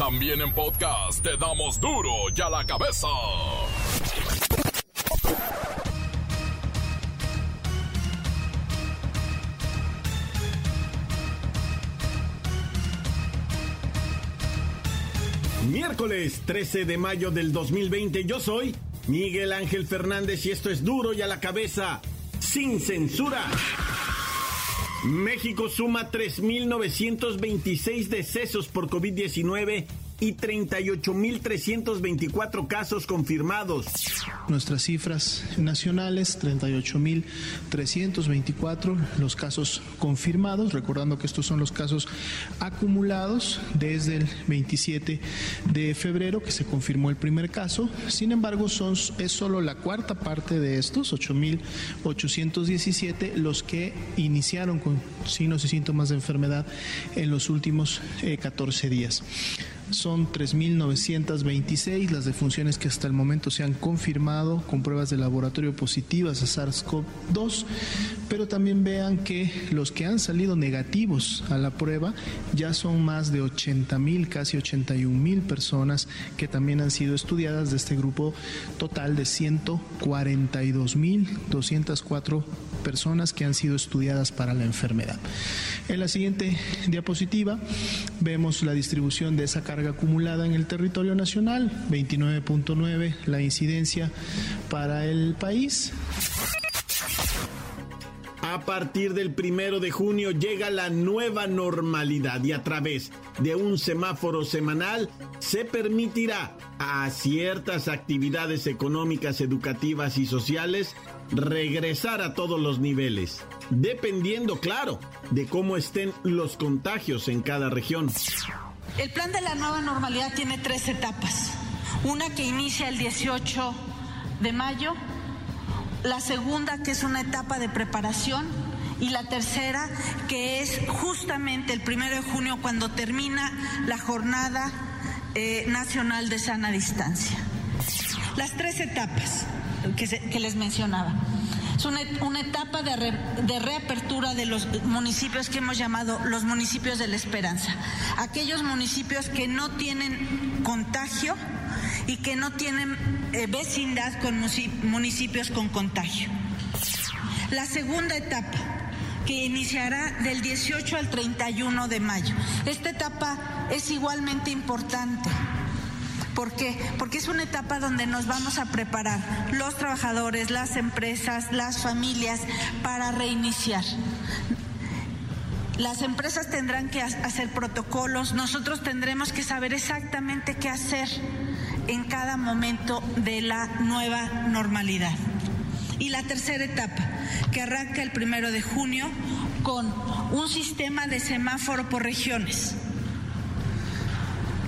También en podcast te damos duro y a la cabeza. Miércoles 13 de mayo del 2020, yo soy Miguel Ángel Fernández y esto es duro y a la cabeza, sin censura. México suma 3.926 decesos por COVID-19 y 38.324 casos confirmados. Nuestras cifras nacionales, 38.324 los casos confirmados, recordando que estos son los casos acumulados desde el 27 de febrero que se confirmó el primer caso. Sin embargo, son, es solo la cuarta parte de estos, 8.817, los que iniciaron con signos y síntomas de enfermedad en los últimos 14 eh, días son 3.926 las defunciones que hasta el momento se han confirmado con pruebas de laboratorio positivas a SARS-CoV-2, pero también vean que los que han salido negativos a la prueba ya son más de 80.000, casi 81.000 personas que también han sido estudiadas de este grupo total de 142.204 personas que han sido estudiadas para la enfermedad. En la siguiente diapositiva vemos la distribución de esa carga acumulada en el territorio nacional, 29.9 la incidencia para el país. A partir del primero de junio llega la nueva normalidad y a través de un semáforo semanal se permitirá a ciertas actividades económicas, educativas y sociales regresar a todos los niveles, dependiendo, claro, de cómo estén los contagios en cada región. El plan de la nueva normalidad tiene tres etapas. Una que inicia el 18 de mayo, la segunda que es una etapa de preparación y la tercera que es justamente el primero de junio cuando termina la jornada eh, nacional de sana distancia. Las tres etapas que, les mencionaba. Es una, etapa de, de, reapertura de los municipios que hemos llamado los municipios de la esperanza. Aquellos municipios que no tienen contagio y que no tienen eh, vecindad con municipios con contagio. La segunda etapa que iniciará del 18 al 31 de mayo. Esta etapa es igualmente importante ¿Por qué? Porque es una etapa donde nos vamos a preparar los trabajadores, las empresas, las familias para reiniciar. Las empresas tendrán que hacer protocolos, nosotros tendremos que saber exactamente qué hacer en cada momento de la nueva normalidad. Y la tercera etapa, que arranca el primero de junio con un sistema de semáforo por regiones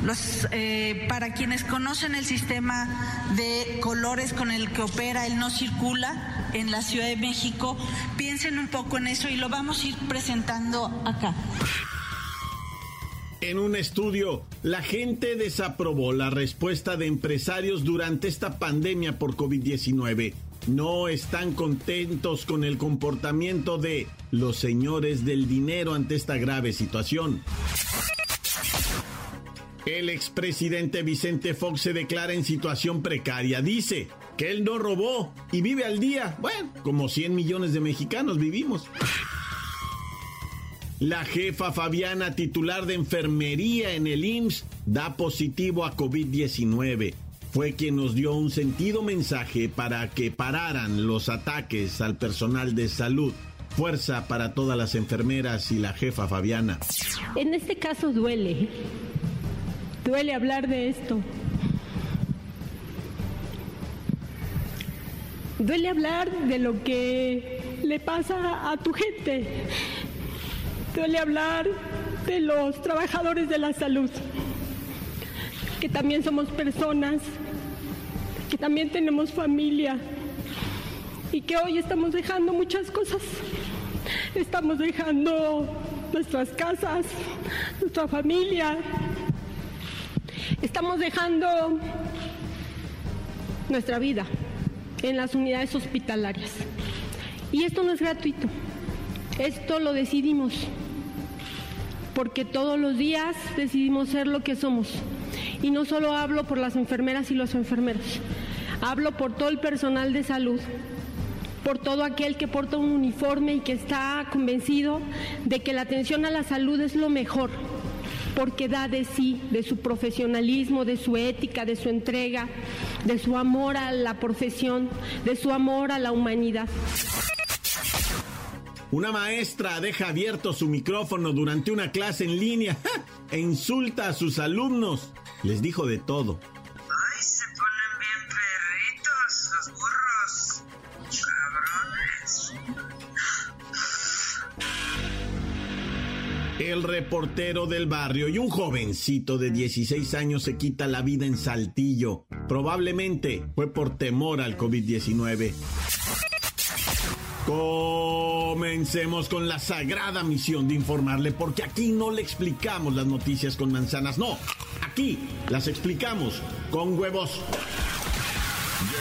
los, eh, para quienes conocen el sistema de colores con el que opera el no circula en la Ciudad de México, piensen un poco en eso y lo vamos a ir presentando acá. En un estudio, la gente desaprobó la respuesta de empresarios durante esta pandemia por COVID-19. No están contentos con el comportamiento de los señores del dinero ante esta grave situación. El expresidente Vicente Fox se declara en situación precaria. Dice que él no robó y vive al día. Bueno, como 100 millones de mexicanos vivimos. La jefa Fabiana, titular de enfermería en el IMSS, da positivo a COVID-19. Fue quien nos dio un sentido mensaje para que pararan los ataques al personal de salud. Fuerza para todas las enfermeras y la jefa Fabiana. En este caso duele Duele hablar de esto. Duele hablar de lo que le pasa a tu gente. Duele hablar de los trabajadores de la salud, que también somos personas, que también tenemos familia y que hoy estamos dejando muchas cosas. Estamos dejando nuestras casas, nuestra familia, Estamos dejando nuestra vida en las unidades hospitalarias. Y esto no es gratuito. Esto lo decidimos. porque todos los días decidimos ser lo que somos. Y no solo hablo por las enfermeras y los enfermeros, hablo por todo el personal de salud, por todo aquel que porta un uniforme y que está convencido de que la atención a la salud es lo mejor, porque da de sí, de su profesionalismo, de su ética, de su entrega, de su amor a la profesión, de su amor a la humanidad. Una maestra deja abierto su micrófono durante una clase en línea e insulta a sus alumnos. Les dijo de todo. El reportero del barrio y un jovencito de 16 años se quita la vida en Saltillo. Probablemente fue por temor al COVID-19. Comencemos con la sagrada misión de informarle, porque aquí no le explicamos las noticias con manzanas, no, aquí las explicamos con huevos.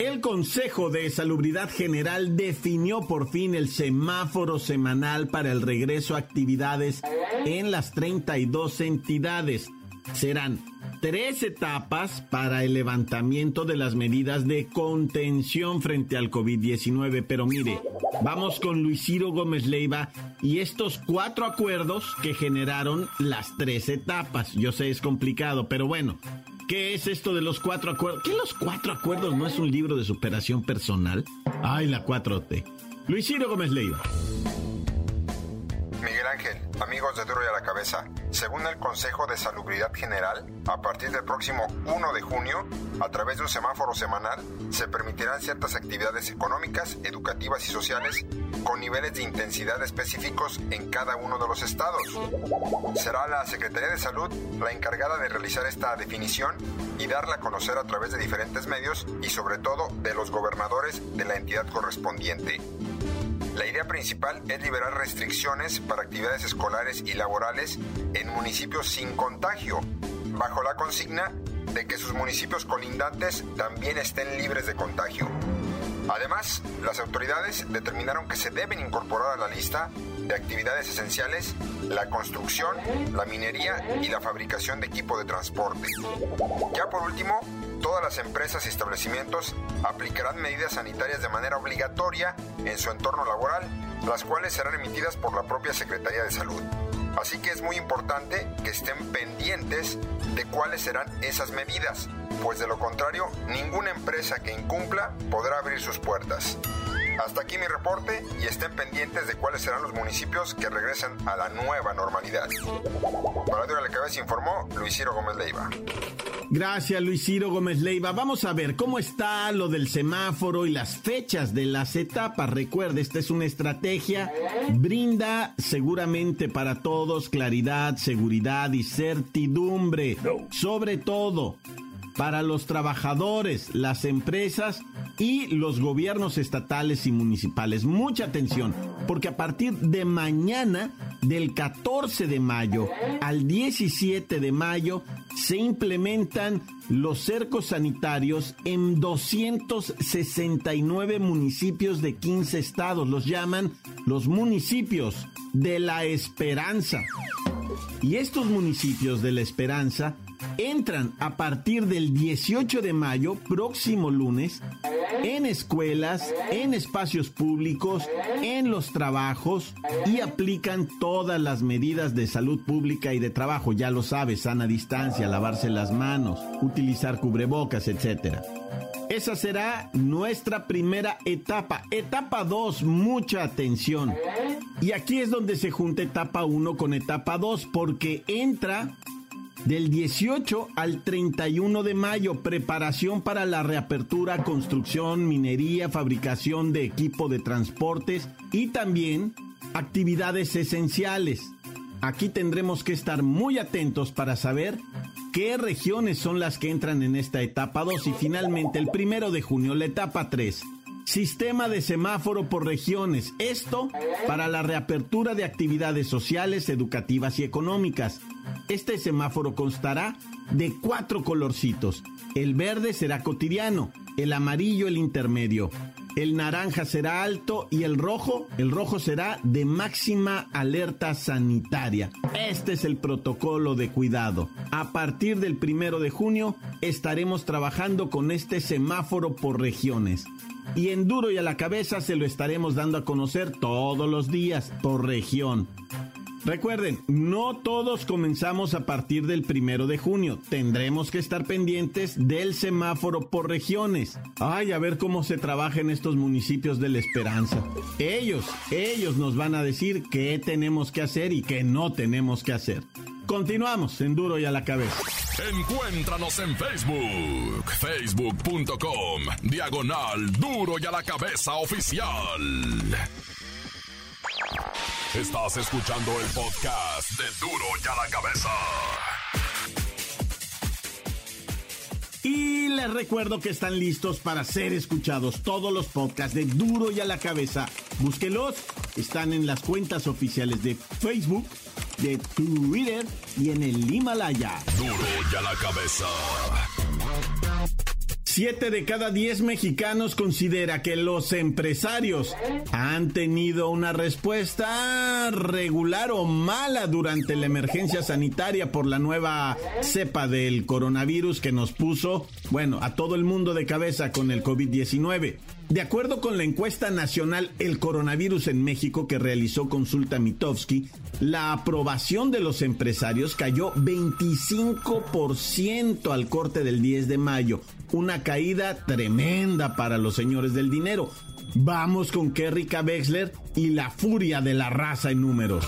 El Consejo de Salubridad General definió por fin el semáforo semanal para el regreso a actividades en las 32 entidades. Serán tres etapas para el levantamiento de las medidas de contención frente al COVID-19. Pero mire, vamos con Luis Ciro Gómez Leiva y estos cuatro acuerdos que generaron las tres etapas. Yo sé, es complicado, pero bueno. ¿Qué es esto de los cuatro acuerdos? ¿Qué los cuatro acuerdos no es un libro de superación personal? Ay, la 4T. Luis Ciro Gómez Leiva. Miguel Ángel, amigos de Duro y a la Cabeza, según el Consejo de Salubridad General, a partir del próximo 1 de junio, a través de un semáforo semanal, se permitirán ciertas actividades económicas, educativas y sociales con niveles de intensidad específicos en cada uno de los estados. Será la Secretaría de Salud la encargada de realizar esta definición y darla a conocer a través de diferentes medios y sobre todo de los gobernadores de la entidad correspondiente. La idea principal es liberar restricciones para actividades escolares y laborales en municipios sin contagio, bajo la consigna de que sus municipios colindantes también estén libres de contagio. Además, las autoridades determinaron que se deben incorporar a la lista de actividades esenciales la construcción, la minería y la fabricación de equipo de transporte. Ya por último, todas las empresas y establecimientos aplicarán medidas sanitarias de manera obligatoria en su entorno laboral, las cuales serán emitidas por la propia Secretaría de Salud. Así que es muy importante que estén pendientes de cuáles serán esas medidas, pues de lo contrario, ninguna empresa que incumpla podrá abrir sus puertas. Hasta aquí mi reporte y estén pendientes de cuáles serán los municipios que regresan a la nueva normalidad. Para Dura la Cabeza informó Luis Ciro Gómez Leiva. Gracias, Luis Ciro Gómez Leiva. Vamos a ver cómo está lo del semáforo y las fechas de las etapas. Recuerde, esta es una estrategia. Brinda seguramente para todos claridad, seguridad y certidumbre. Sobre todo para los trabajadores, las empresas y los gobiernos estatales y municipales. Mucha atención, porque a partir de mañana, del 14 de mayo al 17 de mayo, se implementan los cercos sanitarios en 269 municipios de 15 estados. Los llaman los municipios de la esperanza. Y estos municipios de la esperanza entran a partir del 18 de mayo, próximo lunes, en escuelas, en espacios públicos, en los trabajos y aplican todas las medidas de salud pública y de trabajo. Ya lo sabes, sana distancia, lavarse las manos, utilizar cubrebocas, etc. Esa será nuestra primera etapa. Etapa 2, mucha atención. Y aquí es donde se junta etapa 1 con etapa 2 porque entra del 18 al 31 de mayo, preparación para la reapertura, construcción, minería, fabricación de equipo de transportes y también actividades esenciales. Aquí tendremos que estar muy atentos para saber qué regiones son las que entran en esta etapa 2 y finalmente el primero de junio, la etapa 3. Sistema de semáforo por regiones. Esto para la reapertura de actividades sociales, educativas y económicas. Este semáforo constará de cuatro colorcitos. El verde será cotidiano, el amarillo el intermedio, el naranja será alto y el rojo, el rojo será de máxima alerta sanitaria. Este es el protocolo de cuidado. A partir del primero de junio estaremos trabajando con este semáforo por regiones. Y en duro y a la cabeza se lo estaremos dando a conocer todos los días por región. Recuerden, no todos comenzamos a partir del primero de junio. Tendremos que estar pendientes del semáforo por regiones. Ay, a ver cómo se trabaja en estos municipios de la esperanza. Ellos, ellos nos van a decir qué tenemos que hacer y qué no tenemos que hacer. Continuamos en Duro y a la cabeza. Encuéntranos en Facebook, facebook.com, diagonal Duro y a la cabeza oficial. Estás escuchando el podcast de Duro y a la cabeza. Y les recuerdo que están listos para ser escuchados todos los podcasts de Duro y a la cabeza. Búsquelos, están en las cuentas oficiales de Facebook, de Twitter y en el Himalaya. Duro y a la cabeza. Siete de cada diez mexicanos considera que los empresarios han tenido una respuesta regular o mala durante la emergencia sanitaria por la nueva cepa del coronavirus que nos puso, bueno, a todo el mundo de cabeza con el COVID-19. De acuerdo con la encuesta nacional El coronavirus en México que realizó Consulta Mitofsky, la aprobación de los empresarios cayó 25% al corte del 10 de mayo, una caída tremenda para los señores del dinero. Vamos con Kerry Wexler y la furia de la raza en números.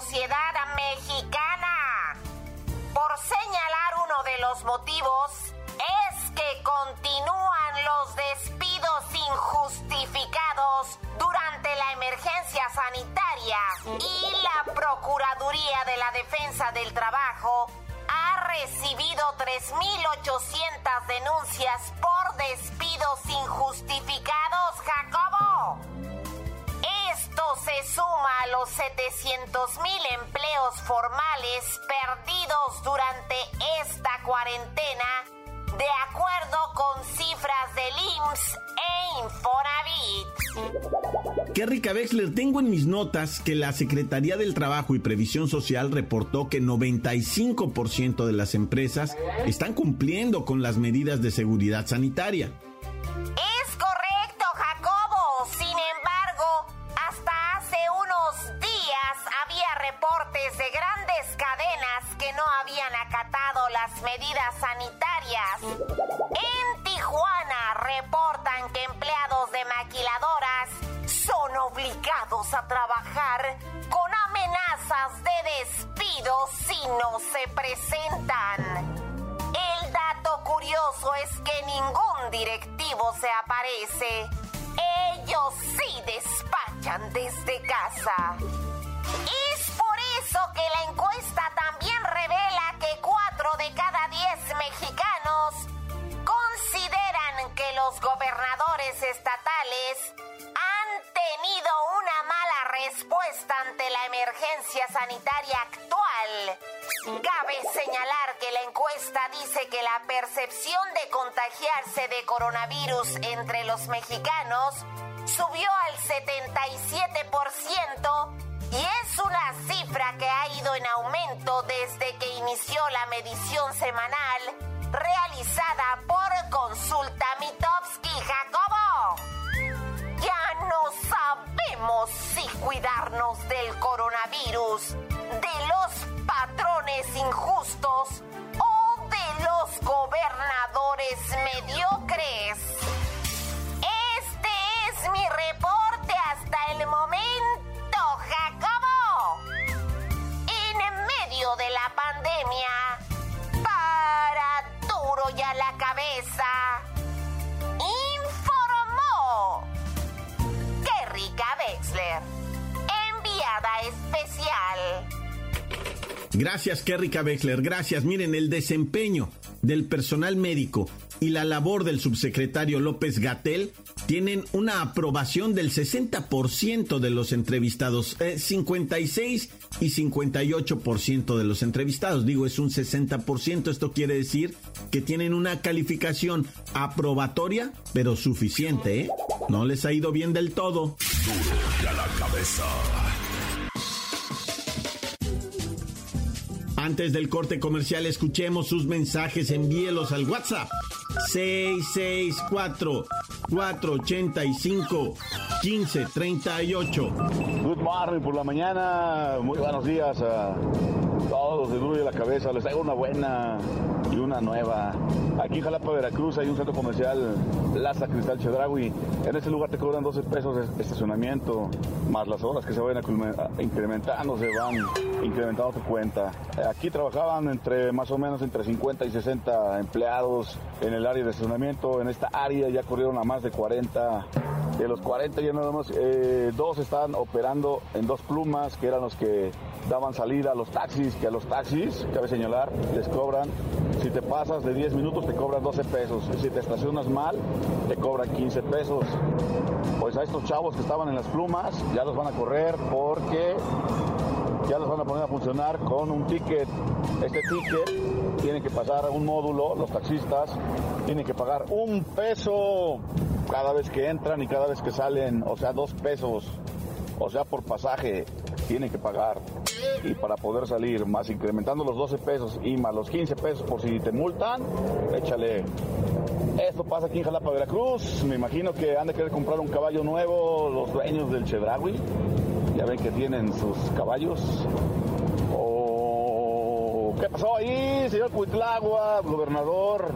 Sociedad mexicana. Por señalar uno de los motivos, es que continúan los despidos injustificados durante la emergencia sanitaria y la Procuraduría de la Defensa del Trabajo ha recibido 3.800 denuncias por despidos injustificados, se suma a los 700.000 empleos formales perdidos durante esta cuarentena, de acuerdo con cifras del IMSS e Infonavit. Kerry Wexler, tengo en mis notas que la Secretaría del Trabajo y Previsión Social reportó que 95% de las empresas están cumpliendo con las medidas de seguridad sanitaria. Medidas sanitarias. En Tijuana reportan que empleados de maquiladoras son obligados a trabajar con amenazas de despido si no se presentan. El dato curioso es que ningún directivo se aparece. Ellos sí despachan desde casa. Es actual. Cabe señalar que la encuesta dice que la percepción de contagiarse de coronavirus entre los mexicanos subió al 77% y es una cifra que ha ido en aumento desde que inició la medición semanal realizada por Consulta Mitofsky Jacobo. Ya no sabemos si cuidarnos del coronavirus, de los patrones injustos o de los gobernadores mediocres. Gracias, Kerry Wexler. Gracias. Miren, el desempeño del personal médico y la labor del subsecretario López Gatel tienen una aprobación del 60% de los entrevistados, 56 eh, y 58% de los entrevistados. Digo, es un 60%. Esto quiere decir que tienen una calificación aprobatoria, pero suficiente, ¿eh? No les ha ido bien del todo. Duro la cabeza. Antes del corte comercial, escuchemos sus mensajes, envíelos al WhatsApp 664 485 1538. Good morning por la mañana. Muy buenos días a todos de Duro la Cabeza. Les traigo una buena y una nueva. Aquí en Jalapa, Veracruz, hay un centro comercial Plaza Cristal Chedraui. En este lugar te cobran 12 pesos de estacionamiento, más las horas que se vayan incrementando, se van incrementando tu cuenta. Aquí trabajaban entre más o menos entre 50 y 60 empleados en el área de estacionamiento. En esta área ya corrieron a más de 40. De los 40 ya nada más, eh, dos están operando en dos plumas, que eran los que daban salida a los taxis, que a los taxis, cabe señalar, les cobran, si te pasas de 10 minutos te cobran 12 pesos, si te estacionas mal, te cobran 15 pesos. Pues a estos chavos que estaban en las plumas ya los van a correr porque ya los van a poner a funcionar con un ticket. Este ticket tiene que pasar a un módulo, los taxistas tienen que pagar un peso cada vez que entran y cada vez que salen, o sea, dos pesos, o sea, por pasaje tienen que pagar y para poder salir, más incrementando los 12 pesos y más los 15 pesos por si te multan, échale. Esto pasa aquí en Jalapa, Veracruz. Me imagino que han de querer comprar un caballo nuevo los dueños del Chedraui. Ya ven que tienen sus caballos. Oh, ¿Qué pasó ahí, señor Cuitlagua, gobernador?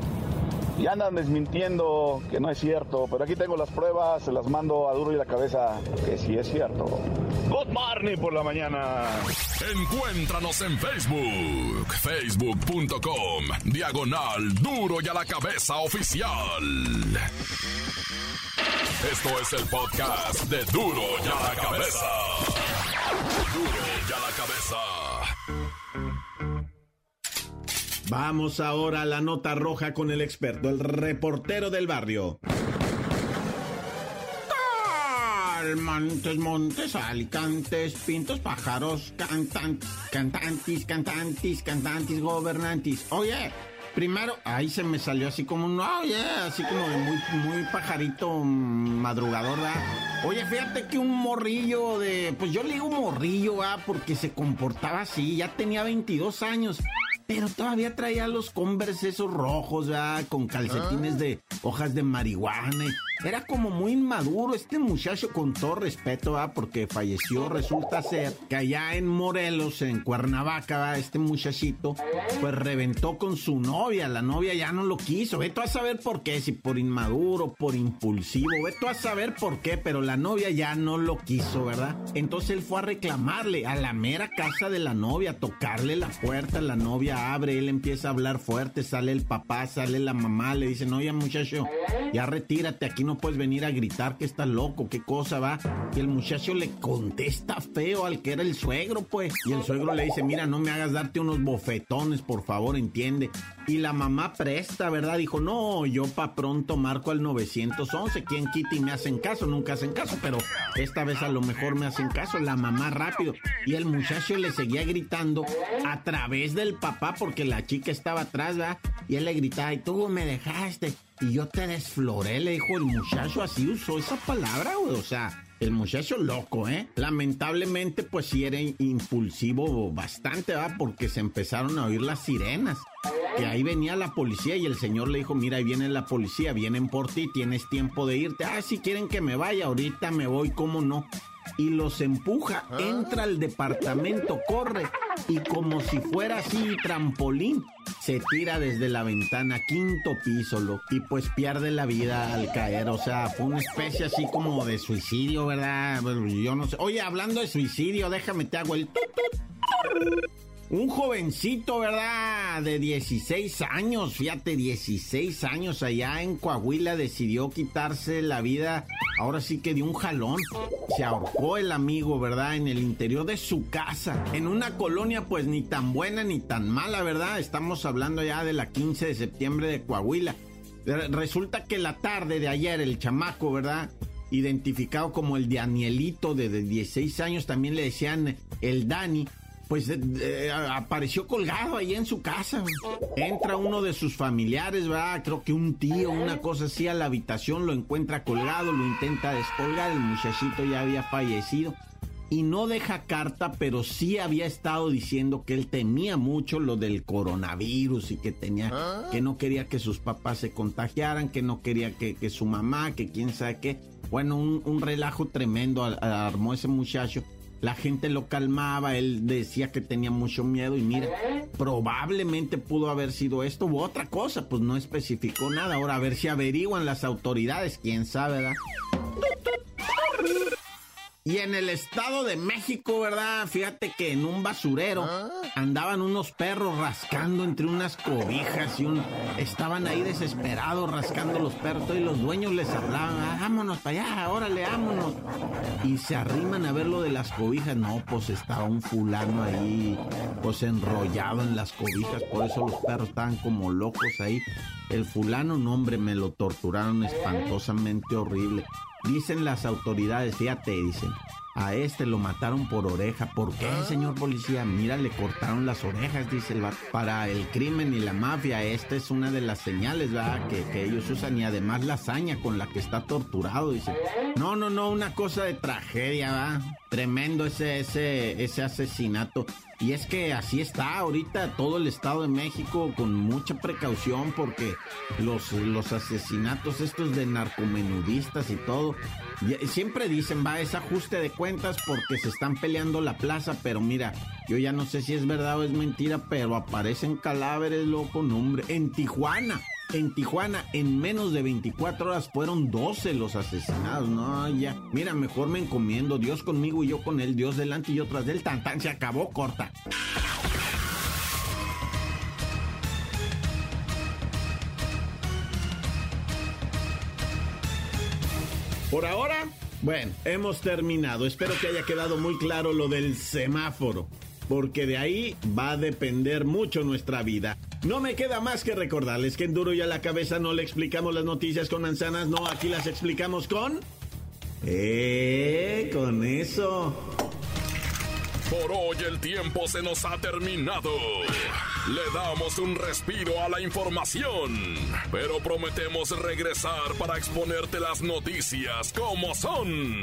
Y andan desmintiendo que no es cierto, pero aquí tengo las pruebas, se las mando a duro y la cabeza que sí es cierto. Good morning por la mañana. Encuéntranos en Facebook, facebook.com, diagonal duro y a la cabeza oficial. Esto es el podcast de duro y a la cabeza. Duro y a la cabeza. Vamos ahora a la nota roja con el experto, el reportero del barrio. Montes, montes, alicantes, pintos, pájaros, cantantes, cantantes, cantantes, cantantes, gobernantes. Oye, primero, ahí se me salió así como un, oye, así como de muy, muy pajarito madrugador, ¿verdad? Oye, fíjate que un morrillo de, pues yo le digo morrillo, ¿verdad? Porque se comportaba así, ya tenía 22 años pero todavía traía los Converse esos rojos, ya, con calcetines ah. de hojas de marihuana. Era como muy inmaduro este muchacho, con todo respeto, ¿va? porque falleció. Resulta ser que allá en Morelos, en Cuernavaca, este muchachito, pues reventó con su novia. La novia ya no lo quiso. Veto a saber por qué, si por inmaduro, por impulsivo. Veto a saber por qué, pero la novia ya no lo quiso, ¿verdad? Entonces él fue a reclamarle a la mera casa de la novia, a tocarle la puerta. La novia abre, él empieza a hablar fuerte, sale el papá, sale la mamá, le dice, no, ya muchacho, ya retírate, aquí no puedes venir a gritar que está loco, qué cosa va. Y el muchacho le contesta feo al que era el suegro, pues. Y el suegro le dice, mira, no me hagas darte unos bofetones, por favor, entiende. Y la mamá presta, ¿verdad? Dijo, no, yo pa' pronto marco al 911, quien quita y me hacen caso, nunca hacen caso, pero esta vez a lo mejor me hacen caso, la mamá rápido. Y el muchacho le seguía gritando a través del papá porque la chica estaba atrás, ¿verdad? Y él le gritaba, y tú me dejaste, y yo te desfloré, le dijo el muchacho, así usó esa palabra, güey, o sea... El muchacho loco, ¿eh? Lamentablemente, pues sí era impulsivo bastante, ¿va? Porque se empezaron a oír las sirenas. Que ahí venía la policía y el señor le dijo, mira, ahí viene la policía, vienen por ti, tienes tiempo de irte. Ah, si quieren que me vaya, ahorita me voy, ¿cómo no? Y los empuja, entra al departamento, corre y como si fuera así trampolín, se tira desde la ventana, quinto piso, lo, y pues pierde la vida al caer. O sea, fue una especie así como de suicidio, ¿verdad? Yo no sé. Oye, hablando de suicidio, déjame te hago el... Un jovencito, ¿verdad? De 16 años, fíjate, 16 años allá en Coahuila decidió quitarse la vida ahora sí que dio un jalón. Se ahorcó el amigo, ¿verdad? En el interior de su casa. En una colonia pues ni tan buena ni tan mala, ¿verdad? Estamos hablando ya de la 15 de septiembre de Coahuila. Resulta que la tarde de ayer el chamaco, ¿verdad? Identificado como el Danielito de 16 años, también le decían el Dani pues eh, eh, apareció colgado ahí en su casa. Entra uno de sus familiares, va, creo que un tío, una cosa así, a la habitación, lo encuentra colgado, lo intenta descolgar, el muchachito ya había fallecido. Y no deja carta, pero sí había estado diciendo que él temía mucho lo del coronavirus y que tenía, que no quería que sus papás se contagiaran, que no quería que, su mamá, que quién sabe qué. Bueno, un, relajo tremendo armó ese muchacho la gente lo calmaba, él decía que tenía mucho miedo y mira, probablemente pudo haber sido esto u otra cosa, pues no especificó nada. Ahora a ver si averiguan las autoridades, quién sabe, ¿verdad? Y en el Estado de México, ¿verdad? Fíjate que en un basurero ah. andaban unos perros rascando entre unas cobijas y un... estaban ahí desesperados rascando los perros y los dueños les hablaban, ah, vámonos para allá, órale, vámonos. Y se arriman a ver lo de las cobijas. No, pues estaba un fulano ahí, pues enrollado en las cobijas, por eso los perros estaban como locos ahí. El fulano, no hombre, me lo torturaron espantosamente horrible. Dicen las autoridades, fíjate, dicen, a este lo mataron por oreja. ¿Por qué, ah. señor policía? Mira, le cortaron las orejas, dice el Para el crimen y la mafia, esta es una de las señales, ¿verdad? Que, ellos usan y además la hazaña con la que está torturado, dice. No, no, no, una cosa de tragedia, ¿va? Tremendo ese, ese, ese asesinato. Y es que así está ahorita todo el Estado de México con mucha precaución porque los, los asesinatos estos de narcomenudistas y todo, siempre dicen, va, es ajuste de cuentas porque se están peleando la plaza, pero mira, yo ya no sé si es verdad o es mentira, pero aparecen cadáveres, loco, nombre, en Tijuana. En Tijuana, en menos de 24 horas fueron 12 los asesinados. No, ya. Mira, mejor me encomiendo. Dios conmigo y yo con él. Dios delante y yo tras del tan Se acabó corta. Por ahora, bueno, hemos terminado. Espero que haya quedado muy claro lo del semáforo porque de ahí va a depender mucho nuestra vida. No me queda más que recordarles que en Duro y a la cabeza no le explicamos las noticias con manzanas, no, aquí las explicamos con... ¡Eh! Con eso. Por hoy el tiempo se nos ha terminado. Le damos un respiro a la información, pero prometemos regresar para exponerte las noticias como son.